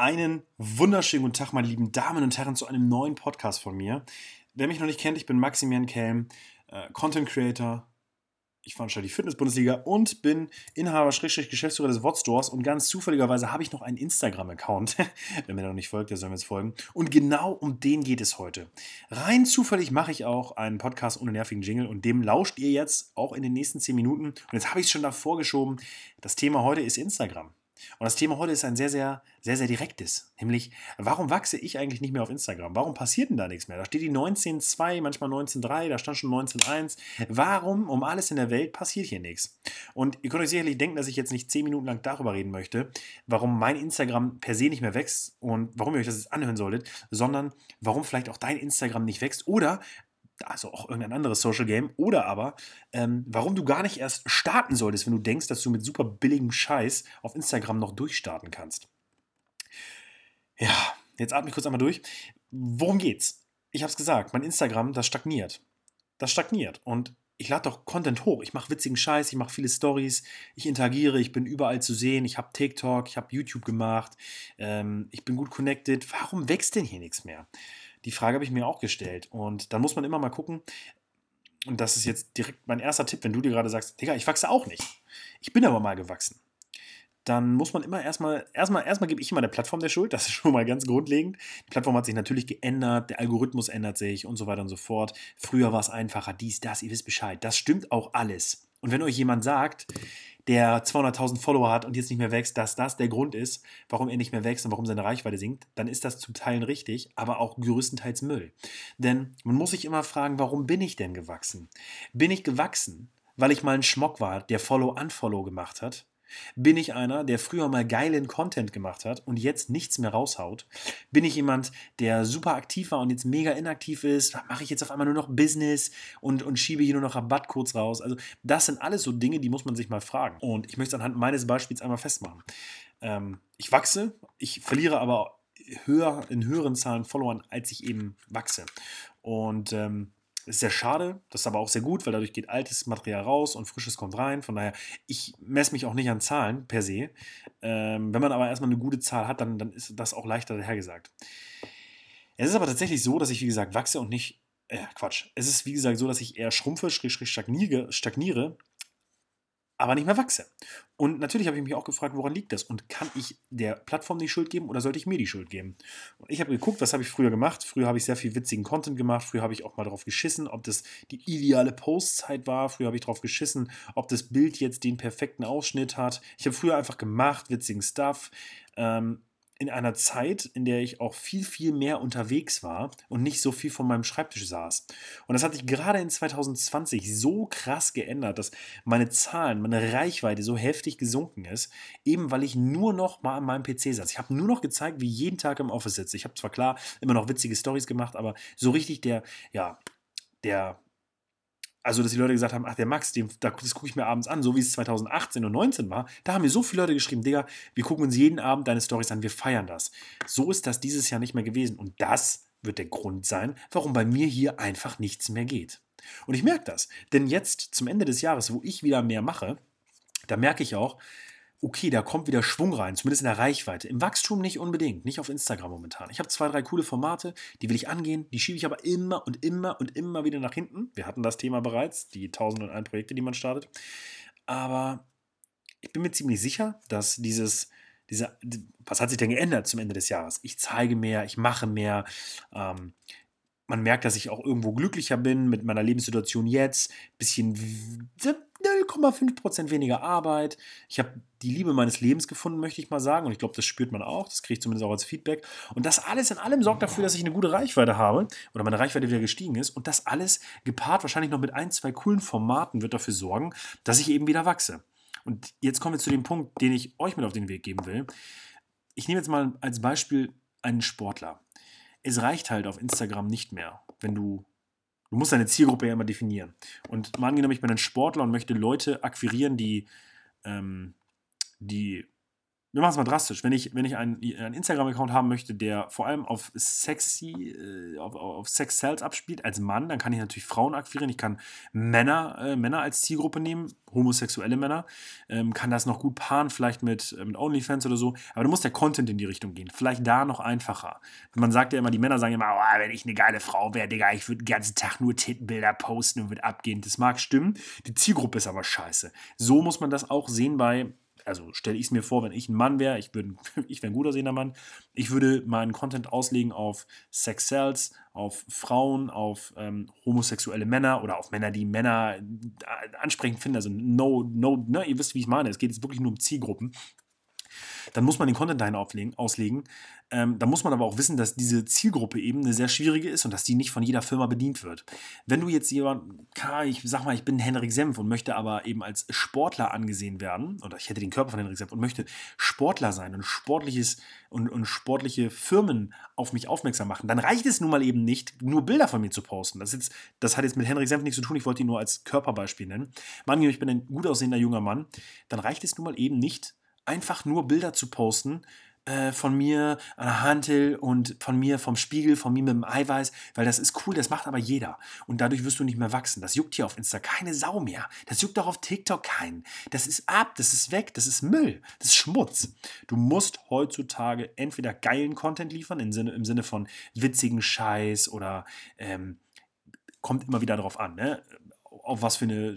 Einen wunderschönen guten Tag, meine lieben Damen und Herren, zu einem neuen Podcast von mir. Wer mich noch nicht kennt, ich bin Maximilian Kelm, äh, Content Creator. Ich veranstalte die Fitness-Bundesliga und bin Inhaber, Geschäftsführer des Wotstores. Und ganz zufälligerweise habe ich noch einen Instagram-Account. Wer mir noch nicht folgt, der soll mir jetzt folgen. Und genau um den geht es heute. Rein zufällig mache ich auch einen Podcast ohne nervigen Jingle und dem lauscht ihr jetzt auch in den nächsten 10 Minuten. Und jetzt habe ich es schon davor geschoben. Das Thema heute ist Instagram. Und das Thema heute ist ein sehr, sehr, sehr, sehr direktes. Nämlich, warum wachse ich eigentlich nicht mehr auf Instagram? Warum passiert denn da nichts mehr? Da steht die 19.2, manchmal 19.3, da stand schon 19.1. Warum um alles in der Welt passiert hier nichts? Und ihr könnt euch sicherlich denken, dass ich jetzt nicht 10 Minuten lang darüber reden möchte, warum mein Instagram per se nicht mehr wächst und warum ihr euch das jetzt anhören solltet, sondern warum vielleicht auch dein Instagram nicht wächst oder also auch irgendein anderes Social Game, oder aber, ähm, warum du gar nicht erst starten solltest, wenn du denkst, dass du mit super billigem Scheiß auf Instagram noch durchstarten kannst. Ja, jetzt atme ich kurz einmal durch. Worum geht's? Ich habe es gesagt, mein Instagram, das stagniert. Das stagniert. Und ich lade doch Content hoch. Ich mache witzigen Scheiß, ich mache viele Stories, ich interagiere, ich bin überall zu sehen, ich habe TikTok, ich habe YouTube gemacht, ähm, ich bin gut connected. Warum wächst denn hier nichts mehr? Die Frage habe ich mir auch gestellt. Und dann muss man immer mal gucken, und das ist jetzt direkt mein erster Tipp, wenn du dir gerade sagst, Digga, ich wachse auch nicht. Ich bin aber mal gewachsen. Dann muss man immer erstmal, erstmal, erstmal gebe ich immer der Plattform der Schuld, das ist schon mal ganz grundlegend. Die Plattform hat sich natürlich geändert, der Algorithmus ändert sich und so weiter und so fort. Früher war es einfacher, dies, das, ihr wisst Bescheid. Das stimmt auch alles. Und wenn euch jemand sagt, der 200.000 Follower hat und jetzt nicht mehr wächst, dass das der Grund ist, warum er nicht mehr wächst und warum seine Reichweite sinkt, dann ist das zu Teilen richtig, aber auch größtenteils Müll. Denn man muss sich immer fragen, warum bin ich denn gewachsen? Bin ich gewachsen, weil ich mal ein Schmock war, der Follow-Unfollow gemacht hat? Bin ich einer, der früher mal geilen Content gemacht hat und jetzt nichts mehr raushaut? Bin ich jemand, der super aktiv war und jetzt mega inaktiv ist? Mache ich jetzt auf einmal nur noch Business und, und schiebe hier nur noch Rabattcodes raus? Also, das sind alles so Dinge, die muss man sich mal fragen. Und ich möchte es anhand meines Beispiels einmal festmachen. Ähm, ich wachse, ich verliere aber höher, in höheren Zahlen Followern, als ich eben wachse. Und ähm, ist sehr schade, das ist aber auch sehr gut, weil dadurch geht altes Material raus und frisches kommt rein. Von daher, ich messe mich auch nicht an Zahlen per se. Ähm, wenn man aber erstmal eine gute Zahl hat, dann, dann ist das auch leichter dahergesagt. Es ist aber tatsächlich so, dass ich, wie gesagt, wachse und nicht, äh, Quatsch. Es ist, wie gesagt, so, dass ich eher schrumpfe, stagniere, stagniere aber nicht mehr wachse. Und natürlich habe ich mich auch gefragt, woran liegt das? Und kann ich der Plattform die Schuld geben oder sollte ich mir die Schuld geben? Und ich habe geguckt, was habe ich früher gemacht? Früher habe ich sehr viel witzigen Content gemacht. Früher habe ich auch mal darauf geschissen, ob das die ideale Postzeit war. Früher habe ich darauf geschissen, ob das Bild jetzt den perfekten Ausschnitt hat. Ich habe früher einfach gemacht, witzigen Stuff. Ähm, in einer Zeit, in der ich auch viel, viel mehr unterwegs war und nicht so viel von meinem Schreibtisch saß. Und das hat sich gerade in 2020 so krass geändert, dass meine Zahlen, meine Reichweite so heftig gesunken ist, eben weil ich nur noch mal an meinem PC saß. Ich habe nur noch gezeigt, wie jeden Tag im Office sitze. Ich habe zwar klar immer noch witzige Stories gemacht, aber so richtig der, ja, der also dass die Leute gesagt haben, ach der Max, den, das gucke ich mir abends an, so wie es 2018 und 2019 war, da haben mir so viele Leute geschrieben, Digga, wir gucken uns jeden Abend deine Stories an, wir feiern das. So ist das dieses Jahr nicht mehr gewesen und das wird der Grund sein, warum bei mir hier einfach nichts mehr geht. Und ich merke das, denn jetzt zum Ende des Jahres, wo ich wieder mehr mache, da merke ich auch, okay, da kommt wieder Schwung rein, zumindest in der Reichweite. Im Wachstum nicht unbedingt, nicht auf Instagram momentan. Ich habe zwei, drei coole Formate, die will ich angehen, die schiebe ich aber immer und immer und immer wieder nach hinten. Wir hatten das Thema bereits, die 1001 Projekte, die man startet. Aber ich bin mir ziemlich sicher, dass dieses, diese, was hat sich denn geändert zum Ende des Jahres? Ich zeige mehr, ich mache mehr. Ähm, man merkt, dass ich auch irgendwo glücklicher bin mit meiner Lebenssituation jetzt. Bisschen 0,5% weniger Arbeit. Ich habe die Liebe meines Lebens gefunden, möchte ich mal sagen. Und ich glaube, das spürt man auch. Das kriege ich zumindest auch als Feedback. Und das alles in allem sorgt dafür, dass ich eine gute Reichweite habe oder meine Reichweite wieder gestiegen ist. Und das alles gepaart wahrscheinlich noch mit ein, zwei coolen Formaten wird dafür sorgen, dass ich eben wieder wachse. Und jetzt kommen wir zu dem Punkt, den ich euch mit auf den Weg geben will. Ich nehme jetzt mal als Beispiel einen Sportler es reicht halt auf Instagram nicht mehr, wenn du Du musst deine Zielgruppe ja immer definieren. Und mal angenommen, ich bin ein Sportler und möchte Leute akquirieren, die, ähm, die wir machen es mal drastisch. Wenn ich, wenn ich einen, einen Instagram-Account haben möchte, der vor allem auf sexy, äh, auf, auf Sex Sales abspielt, als Mann, dann kann ich natürlich Frauen akquirieren. Ich kann Männer, äh, Männer als Zielgruppe nehmen, homosexuelle Männer, ähm, kann das noch gut paaren, vielleicht mit, äh, mit OnlyFans oder so. Aber da muss der Content in die Richtung gehen. Vielleicht da noch einfacher. Man sagt ja immer, die Männer sagen immer, oh, wenn ich eine geile Frau wäre, Digga, ich würde den ganzen Tag nur Tittenbilder posten und würde abgehen. Das mag stimmen. Die Zielgruppe ist aber scheiße. So muss man das auch sehen bei also stelle ich es mir vor, wenn ich ein Mann wäre, ich, ich wäre ein gut aussehender Mann, ich würde meinen Content auslegen auf Sex Sales, auf Frauen, auf ähm, homosexuelle Männer oder auf Männer, die Männer äh, ansprechend finden. Also no, no, ne, ihr wisst, wie ich meine. Es geht jetzt wirklich nur um Zielgruppen dann muss man den Content dahin auflegen, auslegen. Ähm, da muss man aber auch wissen, dass diese Zielgruppe eben eine sehr schwierige ist und dass die nicht von jeder Firma bedient wird. Wenn du jetzt jemand, ich sag mal, ich bin Henrik Senf und möchte aber eben als Sportler angesehen werden, oder ich hätte den Körper von Henrik Senf und möchte Sportler sein und sportliches und, und sportliche Firmen auf mich aufmerksam machen, dann reicht es nun mal eben nicht, nur Bilder von mir zu posten. Das, jetzt, das hat jetzt mit Henrik Senf nichts zu tun, ich wollte ihn nur als Körperbeispiel nennen. Mann, ich bin ein gut aussehender junger Mann, dann reicht es nun mal eben nicht, einfach nur Bilder zu posten äh, von mir an der Hantel und von mir vom Spiegel, von mir mit dem Eiweiß, weil das ist cool, das macht aber jeder. Und dadurch wirst du nicht mehr wachsen. Das juckt hier auf Insta keine Sau mehr. Das juckt auch auf TikTok keinen. Das ist ab, das ist weg, das ist Müll, das ist Schmutz. Du musst heutzutage entweder geilen Content liefern, im Sinne, im Sinne von witzigen Scheiß oder ähm, kommt immer wieder darauf an, ne? Auf was für eine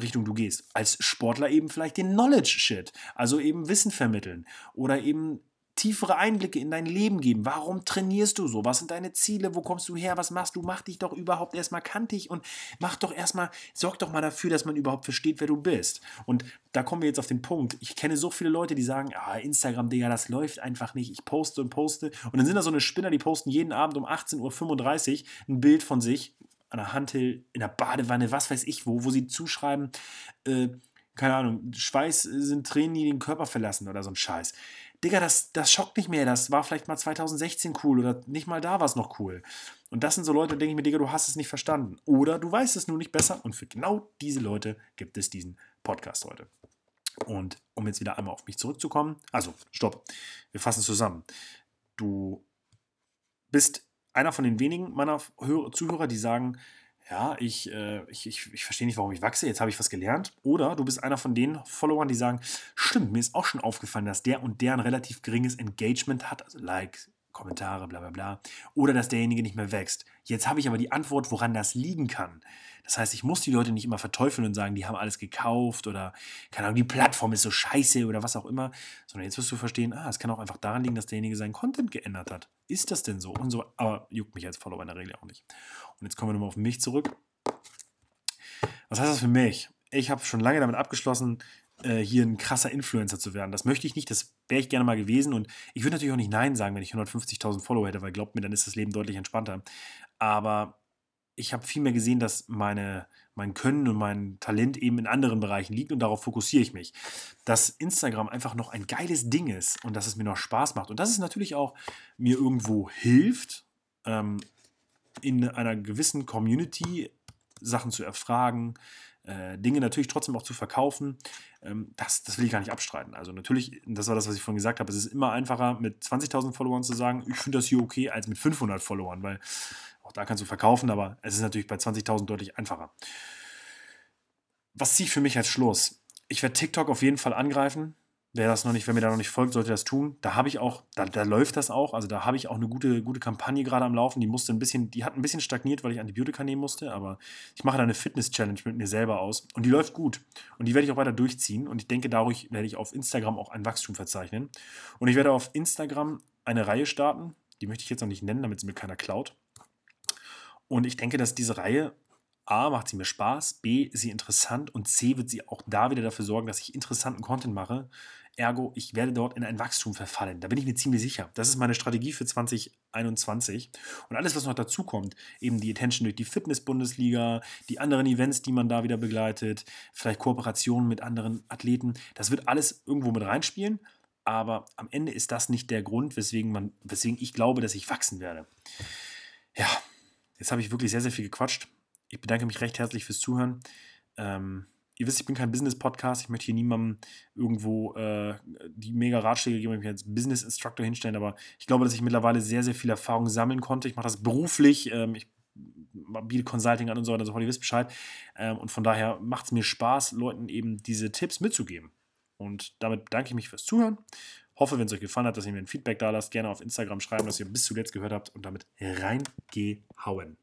Richtung du gehst. Als Sportler eben vielleicht den Knowledge-Shit, also eben Wissen vermitteln oder eben tiefere Einblicke in dein Leben geben. Warum trainierst du so? Was sind deine Ziele? Wo kommst du her? Was machst du? Mach dich doch überhaupt erstmal kantig und mach doch erstmal, sorg doch mal dafür, dass man überhaupt versteht, wer du bist. Und da kommen wir jetzt auf den Punkt. Ich kenne so viele Leute, die sagen, ah, Instagram, Digga, das läuft einfach nicht. Ich poste und poste. Und dann sind da so eine Spinner, die posten jeden Abend um 18.35 Uhr ein Bild von sich an der Handel, in der Badewanne, was weiß ich wo, wo sie zuschreiben, äh, keine Ahnung, Schweiß sind Tränen, die den Körper verlassen oder so ein Scheiß. Digga, das, das schockt nicht mehr. Das war vielleicht mal 2016 cool oder nicht mal da war es noch cool. Und das sind so Leute, denke ich mir, Digga, du hast es nicht verstanden. Oder du weißt es nur nicht besser. Und für genau diese Leute gibt es diesen Podcast heute. Und um jetzt wieder einmal auf mich zurückzukommen, also stopp, wir fassen zusammen. Du bist einer von den wenigen meiner Zuhörer, die sagen, ja, ich, äh, ich, ich, ich verstehe nicht, warum ich wachse, jetzt habe ich was gelernt. Oder du bist einer von den Followern, die sagen, stimmt, mir ist auch schon aufgefallen, dass der und der ein relativ geringes Engagement hat, also Likes, Kommentare, bla bla bla. Oder dass derjenige nicht mehr wächst. Jetzt habe ich aber die Antwort, woran das liegen kann. Das heißt, ich muss die Leute nicht immer verteufeln und sagen, die haben alles gekauft oder, keine Ahnung, die Plattform ist so scheiße oder was auch immer, sondern jetzt wirst du verstehen, ah, es kann auch einfach daran liegen, dass derjenige seinen Content geändert hat. Ist das denn so? Und so, aber juckt mich als Follower in der Regel auch nicht. Und jetzt kommen wir nochmal auf mich zurück. Was heißt das für mich? Ich habe schon lange damit abgeschlossen, äh, hier ein krasser Influencer zu werden. Das möchte ich nicht, das wäre ich gerne mal gewesen. Und ich würde natürlich auch nicht Nein sagen, wenn ich 150.000 Follower hätte, weil glaubt mir, dann ist das Leben deutlich entspannter. Aber ich habe viel mehr gesehen, dass meine, mein Können und mein Talent eben in anderen Bereichen liegt und darauf fokussiere ich mich. Dass Instagram einfach noch ein geiles Ding ist und dass es mir noch Spaß macht und dass es natürlich auch mir irgendwo hilft, ähm, in einer gewissen Community Sachen zu erfragen, äh, Dinge natürlich trotzdem auch zu verkaufen, ähm, das, das will ich gar nicht abstreiten. Also natürlich, das war das, was ich vorhin gesagt habe, es ist immer einfacher mit 20.000 Followern zu sagen, ich finde das hier okay, als mit 500 Followern, weil auch da kannst du verkaufen, aber es ist natürlich bei 20.000 deutlich einfacher. Was ziehe ich für mich als Schluss? Ich werde TikTok auf jeden Fall angreifen. Wer das noch nicht, wer mir da noch nicht folgt, sollte das tun. Da habe ich auch, da, da läuft das auch. Also da habe ich auch eine gute, gute Kampagne gerade am Laufen. Die musste ein bisschen, die hat ein bisschen stagniert, weil ich Antibiotika nehmen musste, aber ich mache da eine Fitness-Challenge mit mir selber aus. Und die läuft gut. Und die werde ich auch weiter durchziehen. Und ich denke, dadurch werde ich auf Instagram auch ein Wachstum verzeichnen. Und ich werde auf Instagram eine Reihe starten. Die möchte ich jetzt noch nicht nennen, damit sie mir keiner klaut. Und ich denke, dass diese Reihe A, macht sie mir Spaß, B, ist sie interessant und C, wird sie auch da wieder dafür sorgen, dass ich interessanten Content mache. Ergo, ich werde dort in ein Wachstum verfallen. Da bin ich mir ziemlich sicher. Das ist meine Strategie für 2021. Und alles, was noch dazu kommt, eben die Attention durch die Fitness-Bundesliga, die anderen Events, die man da wieder begleitet, vielleicht Kooperationen mit anderen Athleten, das wird alles irgendwo mit reinspielen. Aber am Ende ist das nicht der Grund, weswegen, man, weswegen ich glaube, dass ich wachsen werde. Ja, jetzt habe ich wirklich sehr, sehr viel gequatscht. Ich bedanke mich recht herzlich fürs Zuhören. Ähm, ihr wisst, ich bin kein Business-Podcast. Ich möchte hier niemandem irgendwo äh, die mega Ratschläge geben, ich mich als Business-Instructor hinstellen. Aber ich glaube, dass ich mittlerweile sehr, sehr viel Erfahrung sammeln konnte. Ich mache das beruflich. Ähm, ich biete Consulting an und so weiter, so ihr wisst Bescheid. Ähm, und von daher macht es mir Spaß, Leuten eben diese Tipps mitzugeben. Und damit bedanke ich mich fürs Zuhören. Hoffe, wenn es euch gefallen hat, dass ihr mir ein Feedback da lasst. Gerne auf Instagram schreiben, dass ihr bis zuletzt gehört habt und damit reingehauen.